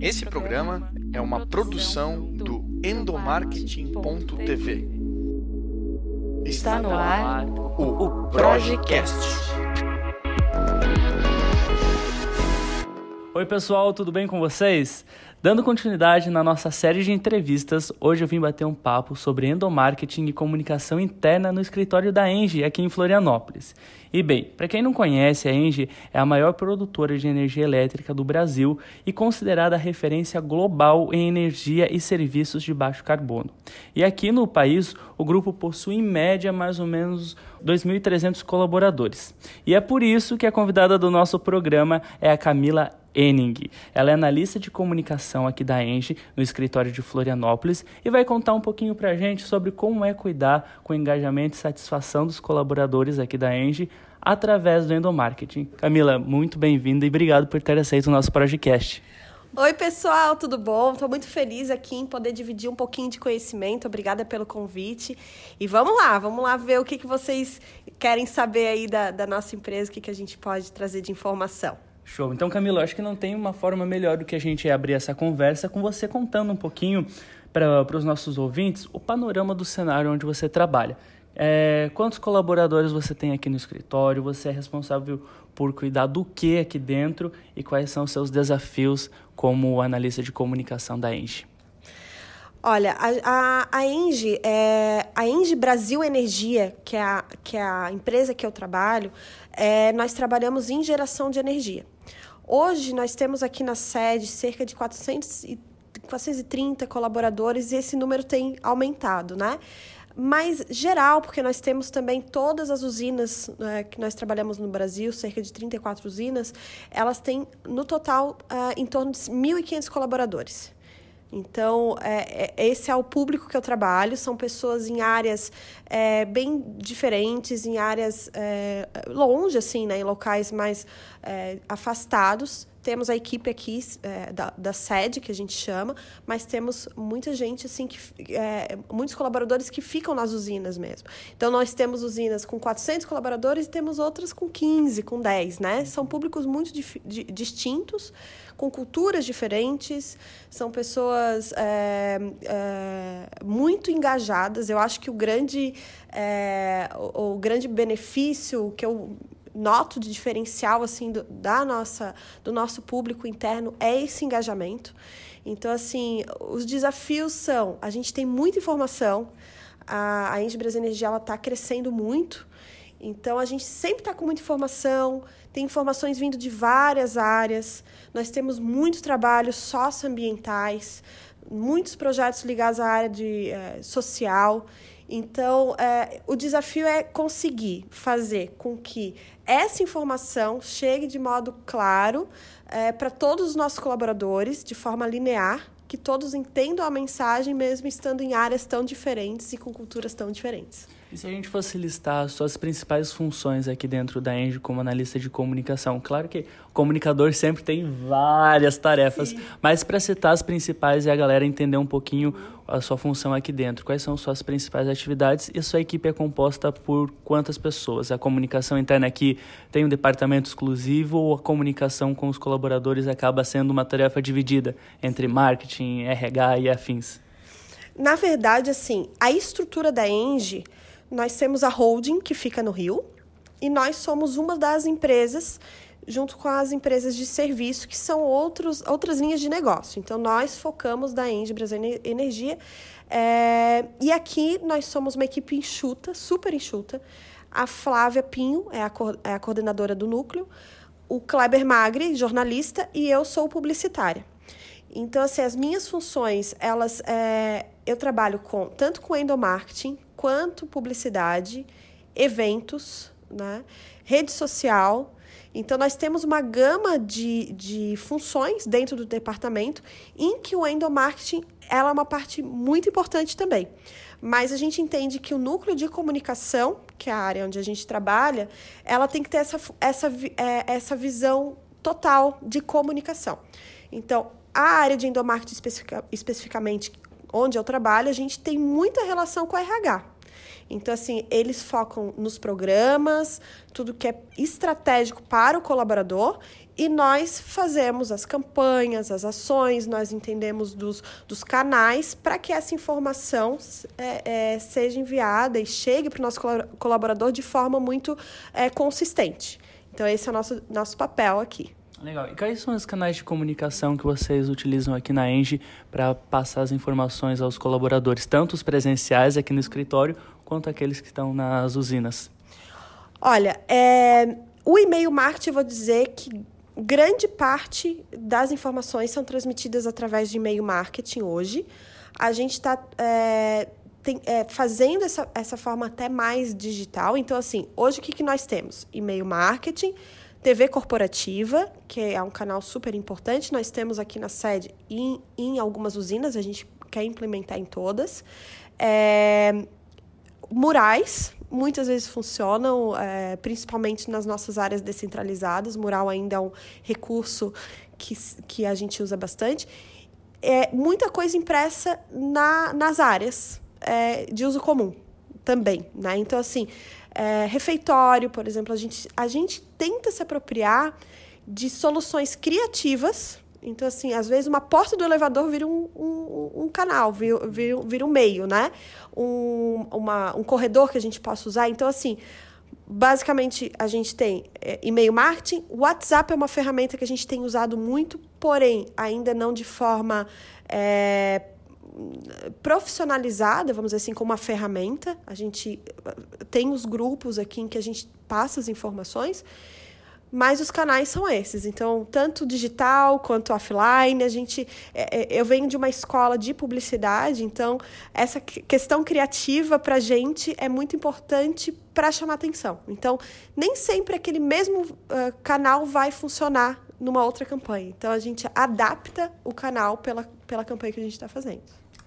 Esse programa é uma produção do endomarketing.tv. Está no ar o Projecast. Oi, pessoal, tudo bem com vocês? Dando continuidade na nossa série de entrevistas, hoje eu vim bater um papo sobre endomarketing e comunicação interna no escritório da Engie aqui em Florianópolis. E bem, para quem não conhece, a Engie é a maior produtora de energia elétrica do Brasil e considerada referência global em energia e serviços de baixo carbono. E aqui no país, o grupo possui em média mais ou menos 2.300 colaboradores. E é por isso que a convidada do nosso programa é a Camila Enning. Ela é analista de comunicação aqui da Engie, no escritório de Florianópolis, e vai contar um pouquinho para a gente sobre como é cuidar com o engajamento e satisfação dos colaboradores aqui da Engie através do endomarketing. Camila, muito bem-vinda e obrigado por ter aceito o nosso podcast. Oi, pessoal, tudo bom? Estou muito feliz aqui em poder dividir um pouquinho de conhecimento. Obrigada pelo convite. E vamos lá, vamos lá ver o que, que vocês querem saber aí da, da nossa empresa, o que, que a gente pode trazer de informação. Show. Então, Camila, acho que não tem uma forma melhor do que a gente abrir essa conversa com você contando um pouquinho para os nossos ouvintes o panorama do cenário onde você trabalha. É, quantos colaboradores você tem aqui no escritório? Você é responsável por cuidar do que aqui dentro e quais são os seus desafios como analista de comunicação da Engie? Olha, a, a, a Engie, é, a Engie Brasil Energia, que é a, que é a empresa que eu trabalho, é, nós trabalhamos em geração de energia. Hoje nós temos aqui na sede cerca de 400 e 430 colaboradores e esse número tem aumentado, né? Mas geral, porque nós temos também todas as usinas né, que nós trabalhamos no Brasil, cerca de 34 usinas, elas têm no total uh, em torno de 1.500 colaboradores. Então, é, é, esse é o público que eu trabalho, são pessoas em áreas é, bem diferentes, em áreas é, longe, assim, né, em locais mais é, afastados. Temos a equipe aqui é, da, da sede, que a gente chama, mas temos muita gente, assim, que, muitos colaboradores que ficam nas usinas mesmo. Então, nós temos usinas com 400 colaboradores e temos outras com 15, com 10, né? São públicos muito distintos, com culturas diferentes, são pessoas é, é, muito engajadas. Eu acho que o grande, é, o, o, grande benefício que eu noto de diferencial assim do, da nossa, do nosso público interno é esse engajamento. Então, assim, os desafios são: a gente tem muita informação, a, a Engie Brasil Energia está crescendo muito. Então, a gente sempre está com muita informação, tem informações vindo de várias áreas. Nós temos muitos trabalhos socioambientais, muitos projetos ligados à área de, é, social. Então, é, o desafio é conseguir fazer com que essa informação chegue de modo claro é, para todos os nossos colaboradores, de forma linear, que todos entendam a mensagem, mesmo estando em áreas tão diferentes e com culturas tão diferentes. E se a gente fosse listar as suas principais funções aqui dentro da Engie como analista de comunicação? Claro que o comunicador sempre tem várias tarefas, Sim. mas para citar as principais e a galera entender um pouquinho a sua função aqui dentro, quais são suas principais atividades e sua equipe é composta por quantas pessoas? A comunicação interna aqui tem um departamento exclusivo ou a comunicação com os colaboradores acaba sendo uma tarefa dividida entre marketing, RH e afins? Na verdade, assim, a estrutura da Engie nós temos a holding, que fica no Rio, e nós somos uma das empresas, junto com as empresas de serviço, que são outros, outras linhas de negócio. Então, nós focamos da Engie Brasil Energia. É, e aqui nós somos uma equipe enxuta, super enxuta. A Flávia Pinho é a, é a coordenadora do núcleo, o Kleber Magri, jornalista, e eu sou publicitária. Então, assim, as minhas funções, elas, é, eu trabalho com tanto com endomarketing, quanto publicidade, eventos, né? rede social. Então, nós temos uma gama de, de funções dentro do departamento em que o endomarketing ela é uma parte muito importante também. Mas a gente entende que o núcleo de comunicação, que é a área onde a gente trabalha, ela tem que ter essa, essa, é, essa visão total de comunicação. Então, a área de endomarketing especifica, especificamente onde eu trabalho, a gente tem muita relação com o RH. Então, assim, eles focam nos programas, tudo que é estratégico para o colaborador, e nós fazemos as campanhas, as ações, nós entendemos dos, dos canais para que essa informação é, é, seja enviada e chegue para o nosso colaborador de forma muito é, consistente. Então, esse é o nosso, nosso papel aqui. Legal. E quais são os canais de comunicação que vocês utilizam aqui na Engie para passar as informações aos colaboradores, tanto os presenciais aqui no escritório, quanto aqueles que estão nas usinas? Olha, é, o e-mail marketing, eu vou dizer que grande parte das informações são transmitidas através de e-mail marketing hoje. A gente está é, é, fazendo essa, essa forma até mais digital. Então, assim, hoje o que, que nós temos? E-mail marketing TV corporativa, que é um canal super importante. Nós temos aqui na sede em, em algumas usinas, a gente quer implementar em todas. É, murais, muitas vezes funcionam, é, principalmente nas nossas áreas descentralizadas. Mural ainda é um recurso que, que a gente usa bastante. É, muita coisa impressa na, nas áreas é, de uso comum também. Né? Então, assim, é, refeitório, por exemplo, a gente, a gente tenta se apropriar de soluções criativas. Então, assim, às vezes uma porta do elevador vira um, um, um canal, vira, vira, um meio, né? Um, uma, um corredor que a gente possa usar. Então, assim, basicamente a gente tem é, e-mail marketing. O WhatsApp é uma ferramenta que a gente tem usado muito, porém, ainda não de forma. É, profissionalizada, vamos dizer assim, como uma ferramenta. A gente eh, tem os grupos aqui em que a gente passa as informações, mas os canais são esses. Então, tanto digital quanto offline, a gente. É, é, eu venho de uma escola de publicidade, então essa questão criativa para a gente é muito importante para chamar atenção. Então, nem sempre aquele mesmo canal vai funcionar numa outra campanha. Então, a gente adapta o canal pela, pela campanha que a gente está fazendo.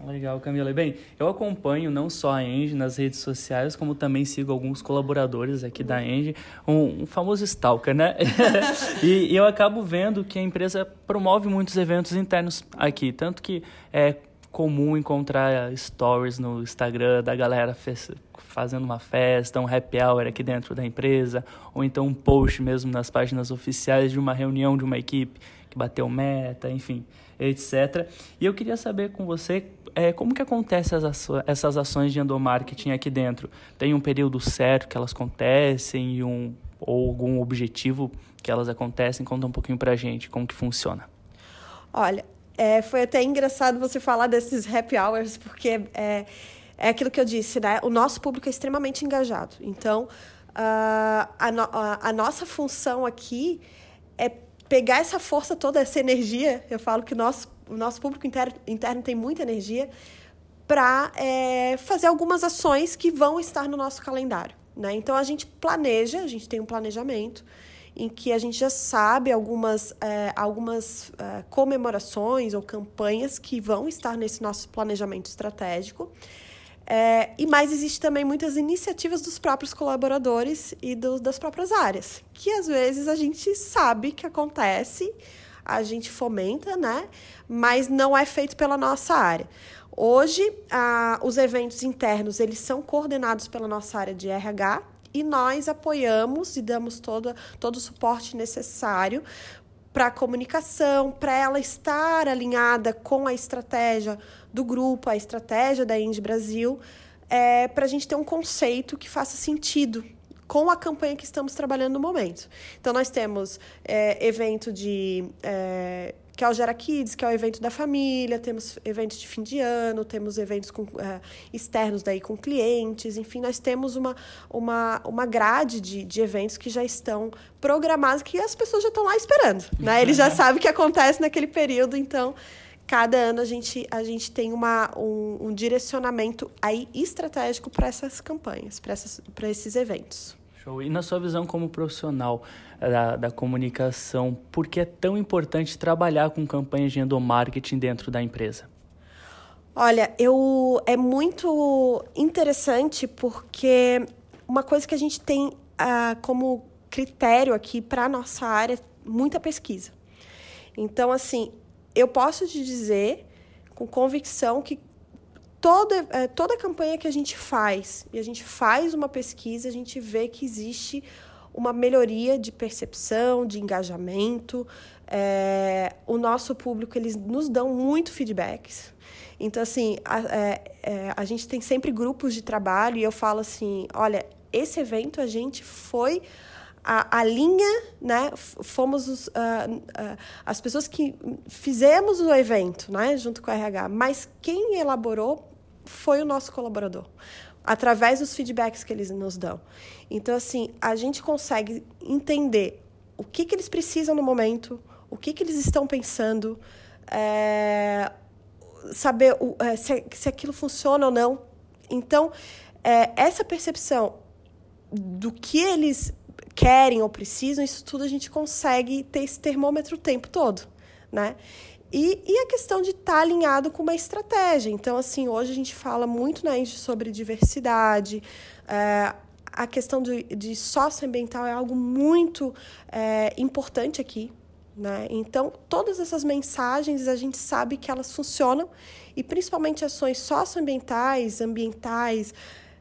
Legal, Camila. Bem, eu acompanho não só a Enge nas redes sociais, como também sigo alguns colaboradores aqui da Enge, um, um famoso stalker, né? e, e, eu acabo vendo que a empresa promove muitos eventos internos aqui, tanto que é comum encontrar stories no Instagram da galera fazendo uma festa, um happy hour aqui dentro da empresa, ou então um post mesmo nas páginas oficiais de uma reunião de uma equipe que bateu meta, enfim, etc. E eu queria saber com você é, como que acontecem essas ações de endomarketing aqui dentro? Tem um período certo que elas acontecem e um, ou algum objetivo que elas acontecem? Conta um pouquinho pra gente como que funciona. Olha, é, foi até engraçado você falar desses happy hours, porque é, é aquilo que eu disse, né? O nosso público é extremamente engajado. Então, uh, a, no, a, a nossa função aqui é pegar essa força toda, essa energia, eu falo que nosso, o nosso público interno, interno tem muita energia, para é, fazer algumas ações que vão estar no nosso calendário. Né? Então, a gente planeja, a gente tem um planejamento em que a gente já sabe algumas, é, algumas é, comemorações ou campanhas que vão estar nesse nosso planejamento estratégico. É, e mais existe também muitas iniciativas dos próprios colaboradores e do, das próprias áreas, que às vezes a gente sabe que acontece, a gente fomenta, né? Mas não é feito pela nossa área. Hoje, os eventos internos eles são coordenados pela nossa área de RH e nós apoiamos e damos todo, todo o suporte necessário para a comunicação, para ela estar alinhada com a estratégia do grupo, a estratégia da Indy Brasil, é, para a gente ter um conceito que faça sentido com a campanha que estamos trabalhando no momento. Então, nós temos é, evento de é, que é o Gera Kids, que é o evento da família, temos eventos de fim de ano, temos eventos com, é, externos daí com clientes, enfim, nós temos uma, uma, uma grade de, de eventos que já estão programados, que as pessoas já estão lá esperando, né? Eles já sabem o que acontece naquele período, então cada ano a gente, a gente tem uma, um, um direcionamento aí estratégico para essas campanhas, para esses eventos. Show. E na sua visão como profissional eh, da, da comunicação, por que é tão importante trabalhar com campanhas de endomarketing dentro da empresa? Olha, eu é muito interessante porque uma coisa que a gente tem uh, como critério aqui para a nossa área muita pesquisa. Então, assim, eu posso te dizer com convicção que toda, é, toda campanha que a gente faz, e a gente faz uma pesquisa, a gente vê que existe uma melhoria de percepção, de engajamento. É, o nosso público, eles nos dão muito feedbacks. Então, assim, a, é, é, a gente tem sempre grupos de trabalho e eu falo assim, olha, esse evento a gente foi a, a linha, né? Fomos os, uh, uh, as pessoas que fizemos o evento, né? Junto com a RH. Mas quem elaborou foi o nosso colaborador, através dos feedbacks que eles nos dão. Então, assim, a gente consegue entender o que, que eles precisam no momento, o que, que eles estão pensando, é, saber o, é, se, se aquilo funciona ou não. Então, é, essa percepção do que eles querem ou precisam, isso tudo a gente consegue ter esse termômetro o tempo todo, né? E, e a questão de estar tá alinhado com uma estratégia. Então, assim, hoje a gente fala muito na Engie sobre diversidade, é, a questão de, de socioambiental é algo muito é, importante aqui. Né? Então, todas essas mensagens a gente sabe que elas funcionam e principalmente ações socioambientais, ambientais,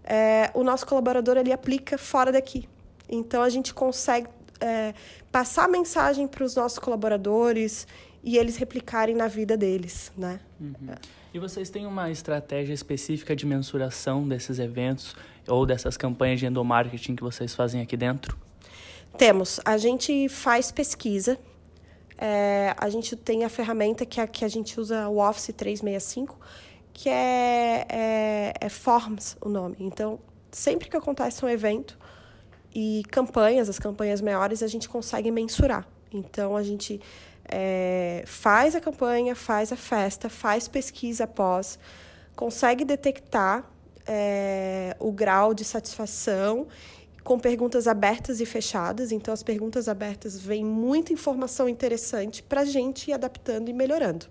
é, o nosso colaborador ele aplica fora daqui. Então, a gente consegue é, passar a mensagem para os nossos colaboradores e eles replicarem na vida deles, né? Uhum. E vocês têm uma estratégia específica de mensuração desses eventos ou dessas campanhas de endomarketing que vocês fazem aqui dentro? Temos. A gente faz pesquisa. É, a gente tem a ferramenta que a, que a gente usa, o Office 365, que é, é, é Forms o nome. Então, sempre que acontece um evento e campanhas, as campanhas maiores, a gente consegue mensurar. Então, a gente é, faz a campanha, faz a festa, faz pesquisa após, consegue detectar é, o grau de satisfação com perguntas abertas e fechadas. Então, as perguntas abertas vêm muita informação interessante para a gente ir adaptando e melhorando.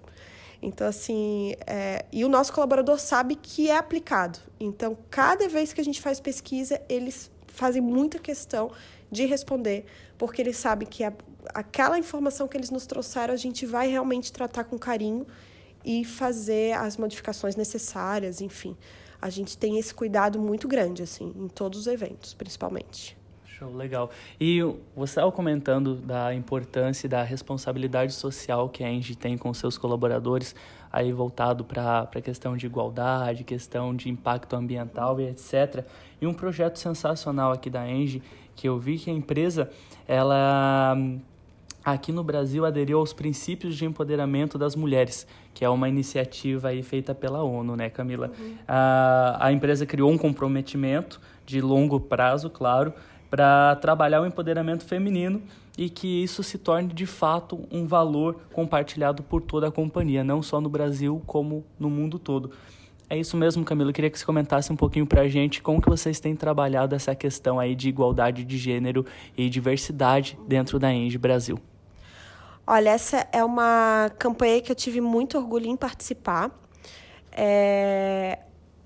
Então, assim, é, e o nosso colaborador sabe que é aplicado. Então, cada vez que a gente faz pesquisa, eles fazem muita questão de responder, porque eles sabem que a, aquela informação que eles nos trouxeram, a gente vai realmente tratar com carinho e fazer as modificações necessárias, enfim. A gente tem esse cuidado muito grande, assim, em todos os eventos, principalmente. Show, legal. E você estava comentando da importância e da responsabilidade social que a Engie tem com seus colaboradores, aí voltado para a questão de igualdade, questão de impacto ambiental e etc. E um projeto sensacional aqui da Engie, que eu vi que a empresa, ela aqui no Brasil aderiu aos princípios de empoderamento das mulheres, que é uma iniciativa aí feita pela ONU, né, Camila? Uhum. A, a empresa criou um comprometimento de longo prazo, claro, para trabalhar o empoderamento feminino e que isso se torne de fato um valor compartilhado por toda a companhia, não só no Brasil como no mundo todo. É isso mesmo, Camila. Eu queria que você comentasse um pouquinho para a gente como que vocês têm trabalhado essa questão aí de igualdade de gênero e diversidade dentro da Enge Brasil. Olha, essa é uma campanha que eu tive muito orgulho em participar. É...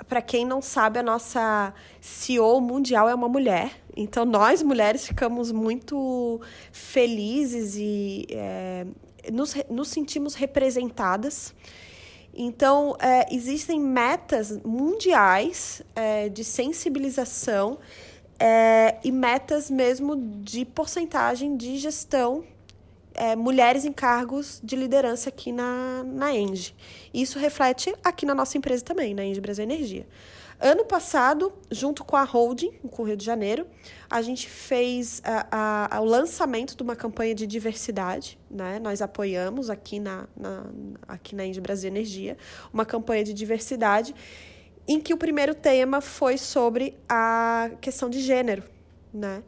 Para quem não sabe, a nossa CEO mundial é uma mulher. Então, nós mulheres ficamos muito felizes e é, nos, nos sentimos representadas. Então, é, existem metas mundiais é, de sensibilização é, e metas mesmo de porcentagem de gestão é, mulheres em cargos de liderança aqui na, na Engie. Isso reflete aqui na nossa empresa também, na Engie Brasil Energia. Ano passado, junto com a Holding, com o Rio de Janeiro, a gente fez a, a, o lançamento de uma campanha de diversidade. Né? Nós apoiamos aqui na, na, aqui na Engie Brasil Energia uma campanha de diversidade em que o primeiro tema foi sobre a questão de gênero. Né?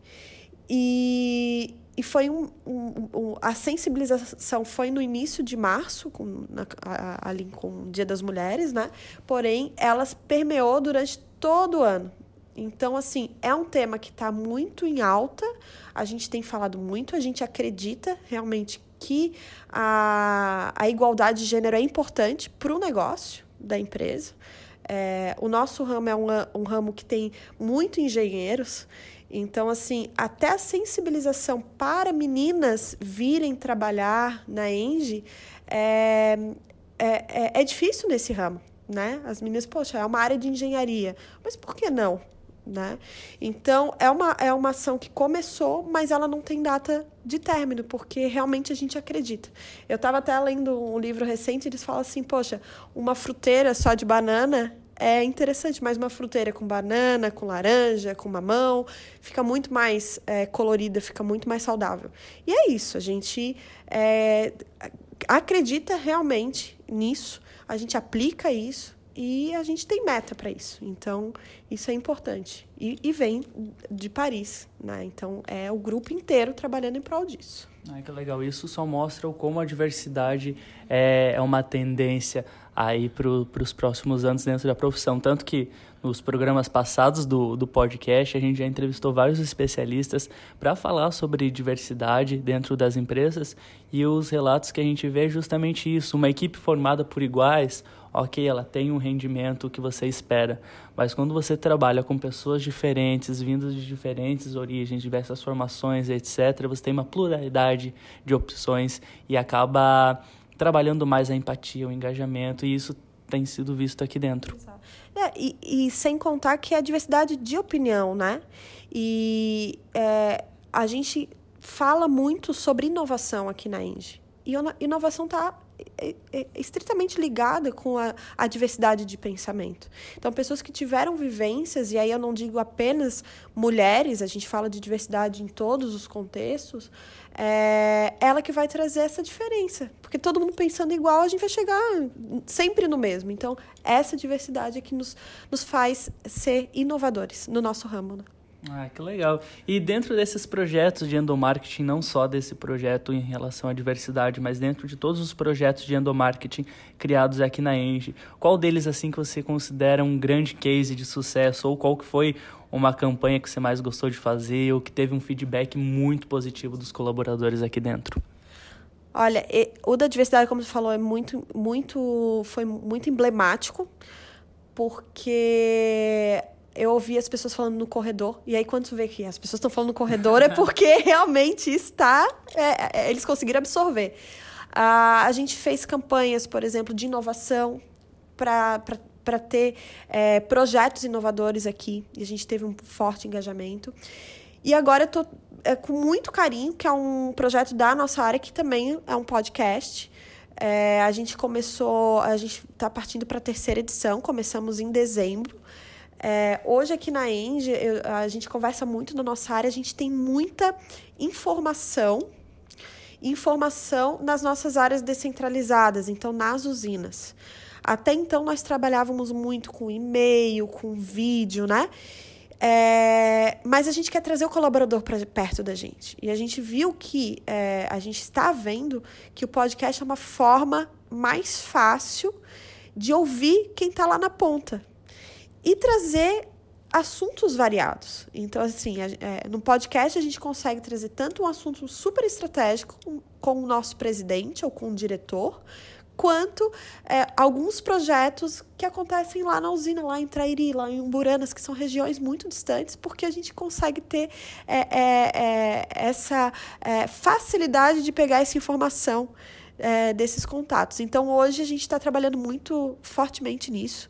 E, e foi um, um, um, a sensibilização foi no início de março com na, a, ali com o Dia das Mulheres né? Porém elas permeou durante todo o ano. Então assim é um tema que está muito em alta. A gente tem falado muito a gente acredita realmente que a, a igualdade de gênero é importante para o negócio da empresa. É, o nosso ramo é um, um ramo que tem muito engenheiros então, assim, até a sensibilização para meninas virem trabalhar na Engie é, é, é, é difícil nesse ramo. né? As meninas, poxa, é uma área de engenharia. Mas por que não? Né? Então, é uma, é uma ação que começou, mas ela não tem data de término, porque realmente a gente acredita. Eu estava até lendo um livro recente eles falam assim: poxa, uma fruteira só de banana é interessante, mas uma fruteira com banana, com laranja, com mamão, fica muito mais é, colorida, fica muito mais saudável. E é isso, a gente é, acredita realmente nisso, a gente aplica isso e a gente tem meta para isso. Então, isso é importante. E, e, vem de Paris, né? Então, é o grupo inteiro trabalhando em prol disso. Ai, que legal. Isso só mostra como a diversidade é, é uma tendência aí para os próximos anos dentro da profissão. Tanto que nos programas passados do, do podcast a gente já entrevistou vários especialistas para falar sobre diversidade dentro das empresas e os relatos que a gente vê é justamente isso. Uma equipe formada por iguais, ok, ela tem um rendimento que você espera, mas quando você trabalha com pessoas diferentes, vindas de diferentes origens, diversas formações, etc., você tem uma pluralidade de opções e acaba trabalhando mais a empatia, o engajamento, e isso tem sido visto aqui dentro. É, e, e, sem contar que é a diversidade de opinião, né? E é, a gente fala muito sobre inovação aqui na Engie. E inovação está estritamente ligada com a, a, diversidade de pensamento. Então, pessoas que tiveram vivências, e aí eu não digo apenas mulheres, a gente fala de diversidade em todos os contextos, é ela que vai trazer essa diferença. Porque todo mundo pensando igual, a gente vai chegar sempre no mesmo. Então, essa diversidade é que nos, nos faz ser inovadores no nosso ramo. Né? Ah, que legal. E dentro desses projetos de endomarketing, não só desse projeto em relação à diversidade, mas dentro de todos os projetos de endomarketing criados aqui na Engie, qual deles assim que você considera um grande case de sucesso ou qual que foi uma campanha que você mais gostou de fazer ou que teve um feedback muito positivo dos colaboradores aqui dentro? Olha, o da diversidade, como você falou, é muito, muito, foi muito emblemático, porque eu ouvi as pessoas falando no corredor, e aí quando tu vê que as pessoas estão falando no corredor é porque realmente está, é, é, eles conseguiram absorver. Ah, a gente fez campanhas, por exemplo, de inovação para ter é, projetos inovadores aqui, e a gente teve um forte engajamento. E agora eu estou é, com muito carinho, que é um projeto da nossa área, que também é um podcast. É, a gente começou, a gente está partindo para a terceira edição, começamos em dezembro. É, hoje aqui na Enge, a gente conversa muito na nossa área, a gente tem muita informação, informação nas nossas áreas descentralizadas, então nas usinas. Até então nós trabalhávamos muito com e-mail, com vídeo, né? É, mas a gente quer trazer o colaborador para perto da gente. E a gente viu que é, a gente está vendo que o podcast é uma forma mais fácil de ouvir quem está lá na ponta e trazer assuntos variados. Então, assim, é, no podcast a gente consegue trazer tanto um assunto super estratégico com, com o nosso presidente ou com o diretor, quanto é, alguns projetos que acontecem lá na usina, lá em Trairi, lá em Umburanas, que são regiões muito distantes, porque a gente consegue ter é, é, essa facilidade de pegar essa informação desses contatos. Então, hoje a gente está trabalhando muito fortemente nisso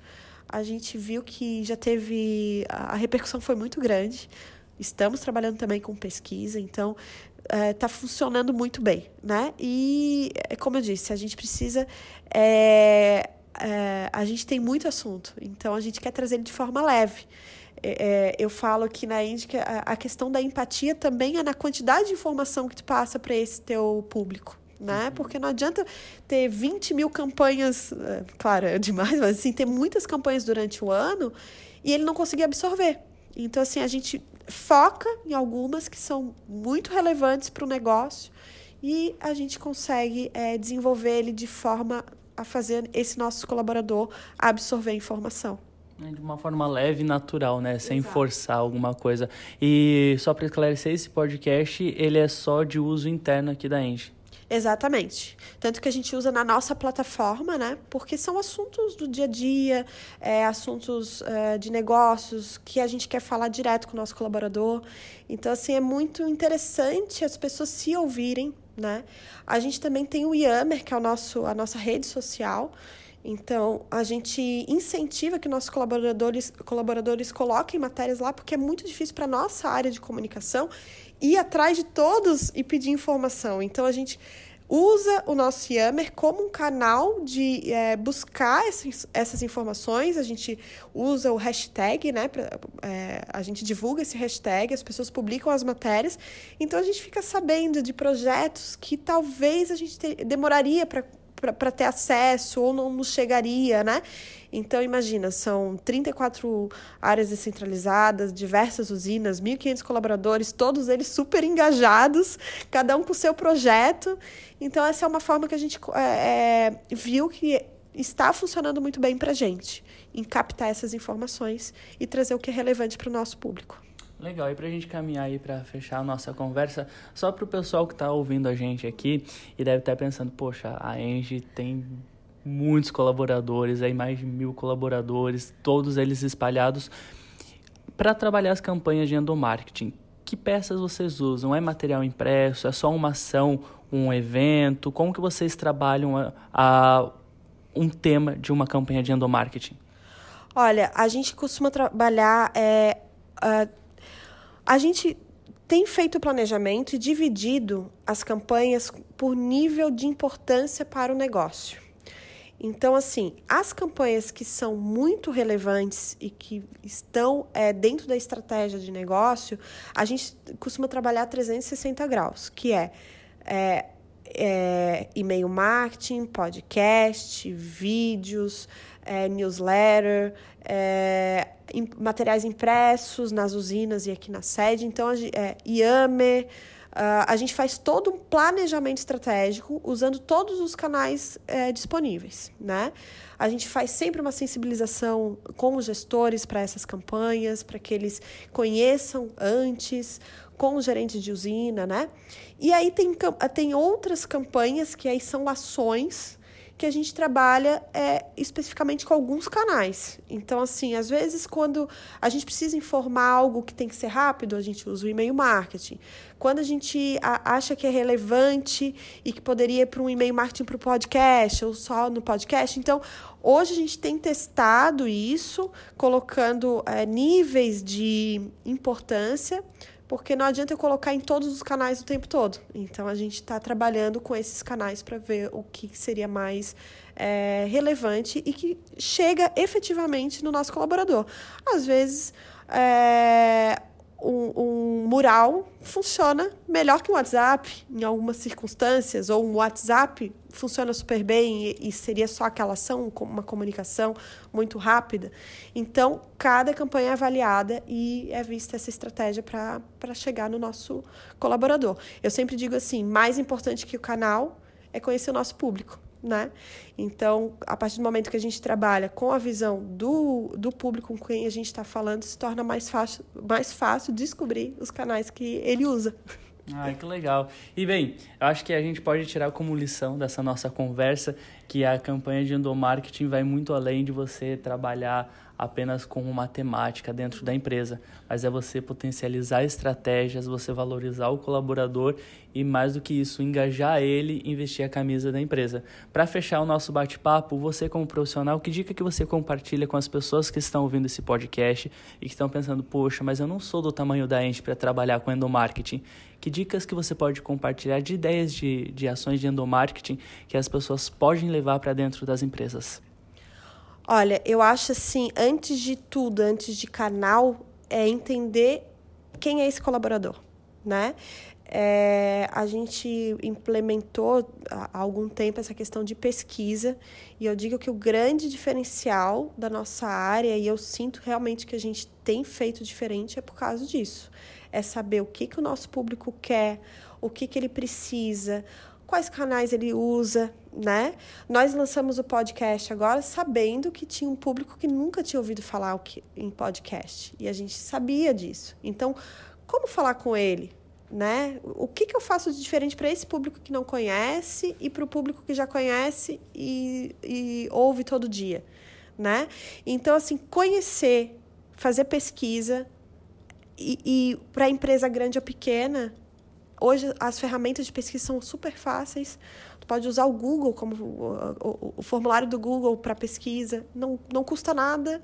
a gente viu que já teve. A repercussão foi muito grande. Estamos trabalhando também com pesquisa, então está é, funcionando muito bem, né? E, é, como eu disse, a gente precisa. É, é, a gente tem muito assunto, então a gente quer trazer ele de forma leve. É, é eu falo que na Índica a questão da empatia também é na quantidade de informação que tu passa para esse teu público né? Uhum. Porque não adianta ter 20 mil campanhas, é, claro, é demais, mas assim, ter muitas campanhas durante o ano e ele não conseguir absorver. Então, assim, a gente foca em algumas que são muito relevantes para o negócio e a gente consegue é, desenvolver ele de forma a fazer esse nosso colaborador absorver a informação. É, de uma forma leve e natural, né? Sem Exato. forçar alguma coisa. E só para esclarecer, esse podcast, ele é só de uso interno aqui da Engie. Exatamente. Tanto que a gente usa na nossa plataforma, né? Porque são assuntos do dia a dia, é, assuntos é, de negócios que a gente quer falar direto com o nosso colaborador. Então, assim, é muito interessante as pessoas se ouvirem, né? A gente também tem o Yammer, que é o nosso, a nossa rede social. Então, a gente incentiva que nossos colaboradores, colaboradores coloquem matérias lá, porque é muito difícil para nossa área de comunicação ir atrás de todos e pedir informação. Então, a gente usa o nosso Yammer como um canal de é, buscar essas, essas informações. A gente usa o hashtag, né? Pra, é, a gente divulga esse hashtag, as pessoas publicam as matérias. Então a gente fica sabendo de projetos que talvez a gente te, demoraria para para ter acesso ou não nos chegaria, né? Então, imagina, são 34 áreas descentralizadas, diversas usinas, 1.500 colaboradores, todos eles super engajados, cada um com o seu projeto. Então, essa é uma forma que a gente é, é, viu que está funcionando muito bem para a gente, em captar essas informações e trazer o que é relevante para o nosso público. Legal, e para a gente caminhar aí para fechar a nossa conversa, só para o pessoal que está ouvindo a gente aqui e deve estar tá pensando, poxa, a Engie tem muitos colaboradores, aí mais de mil colaboradores, todos eles espalhados, para trabalhar as campanhas de endomarketing. Que peças vocês usam? É material impresso? É só uma ação, um evento? Como que vocês trabalham a, a um tema de uma campanha de endomarketing? Olha, a gente costuma trabalhar é, a gente tem feito planejamento e dividido as campanhas por nível de importância para o negócio. Então, assim, as campanhas que são muito relevantes e que estão é, dentro da estratégia de negócio, a gente costuma trabalhar 360 graus, que é, é, é e-mail marketing, podcast, vídeos, é, newsletter, é, materiais impressos nas usinas e aqui na sede. Então, é, IAME, Uh, a gente faz todo um planejamento estratégico usando todos os canais é, disponíveis, né? A gente faz sempre uma sensibilização com os gestores para essas campanhas, para que eles conheçam antes, com os gerentes de usina, né? E aí tem, tem outras campanhas que aí são ações que a gente trabalha é, especificamente com alguns canais. Então, assim, às vezes, quando a gente precisa informar algo que tem que ser rápido, a gente usa o e-mail marketing. Quando a gente acha que é relevante e que poderia ir para um e-mail marketing para o podcast ou só no podcast, então hoje a gente tem testado isso, colocando é, níveis de importância porque não adianta eu colocar em todos os canais o tempo todo. Então a gente está trabalhando com esses canais para ver o que seria mais é, relevante e que chega efetivamente no nosso colaborador. Às vezes é, um, um, mural funciona melhor que um WhatsApp em algumas circunstâncias, ou um WhatsApp funciona super bem e, e, seria só aquela ação, uma comunicação muito rápida. Então, cada campanha é avaliada e é vista essa estratégia para chegar no nosso colaborador. Eu sempre digo assim: mais importante que o canal é conhecer o nosso público né? Então, a partir do momento que a gente trabalha com a visão do, do público com quem a gente está falando, se torna mais fácil, mais fácil descobrir os canais que ele usa. Ai, que legal. E bem, eu acho que a gente pode tirar como lição dessa nossa conversa que a campanha de endomarketing vai muito além de você trabalhar apenas com matemática dentro da empresa, mas é você potencializar estratégias, você valorizar o colaborador e mais do que isso, engajar ele e investir a camisa da empresa. Para fechar o nosso bate-papo, você como profissional, que dica que você compartilha com as pessoas que estão ouvindo esse podcast e que estão pensando, poxa, mas eu não sou do tamanho da Ente para trabalhar com endomarketing. Que dicas que você pode compartilhar de ideias de, de ações de endomarketing que as pessoas podem levar para dentro das empresas? Olha, eu acho assim, antes de tudo, antes de canal, é entender quem é esse colaborador, né? É, a gente implementou há algum tempo essa questão de pesquisa e eu digo que o grande diferencial da nossa área e eu sinto realmente que a gente tem feito diferente é por causa disso é saber o que que o nosso público quer o que que ele precisa quais canais ele usa, né? Nós lançamos o podcast agora sabendo que tinha um público que nunca tinha ouvido falar em podcast e a gente sabia disso. Então, como falar com ele, né? O que, que eu faço de diferente para esse público que não conhece e para o público que já conhece e, e ouve todo dia, né? Então, assim, conhecer, fazer pesquisa e, e para empresa grande ou pequena hoje as ferramentas de pesquisa são super fáceis. Tu pode usar o Google como o, o, o formulário do Google para pesquisa, não, não custa nada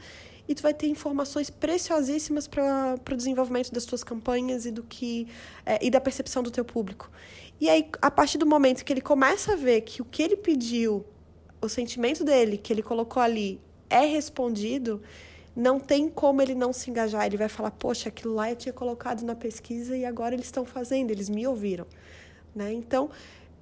e tu vai ter informações preciosíssimas para o desenvolvimento das tuas campanhas e do que é, e da percepção do teu público. E aí, a partir do momento que ele começa a ver que o que ele pediu, o sentimento dele que ele colocou ali é respondido, não tem como ele não se engajar. Ele vai falar, poxa, aquilo lá eu tinha colocado na pesquisa e agora eles estão fazendo, eles me ouviram. Né? Então,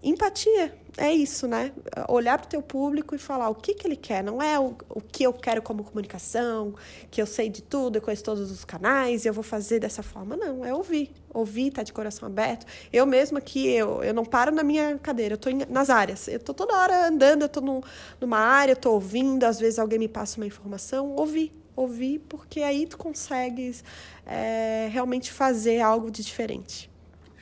empatia é isso, né? Olhar para o teu público e falar o que, que ele quer. Não é o, o que eu quero como comunicação, que eu sei de tudo, eu conheço todos os canais eu vou fazer dessa forma. Não, é ouvir. Ouvir, tá de coração aberto. Eu mesma aqui, eu, eu não paro na minha cadeira, eu em, nas áreas. Eu tô toda hora andando, eu tô no, numa área, eu tô ouvindo, às vezes alguém me passa uma informação, ouvir ouvir, porque aí tu consegues é, realmente fazer algo de diferente.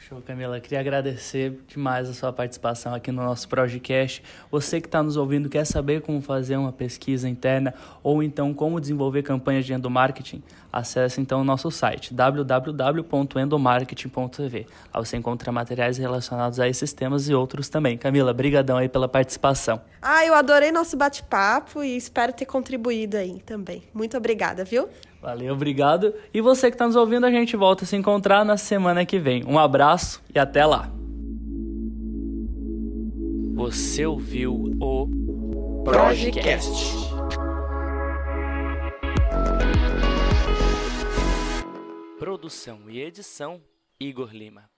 Show, Camila. Queria agradecer demais a sua participação aqui no nosso podcast. Você que está nos ouvindo quer saber como fazer uma pesquisa interna ou então como desenvolver campanhas de endomarketing? Acesse então o nosso site www.endomarketing.tv. Lá você encontra materiais relacionados a esses temas e outros também. Camila, brigadão aí pela participação. Ah, eu adorei nosso bate-papo e espero ter contribuído aí também. Muito obrigada, viu? Valeu, obrigado. E você que está nos ouvindo, a gente volta a se encontrar na semana que vem. Um abraço e até lá. Você ouviu o Projecast. Produção e edição Igor Lima.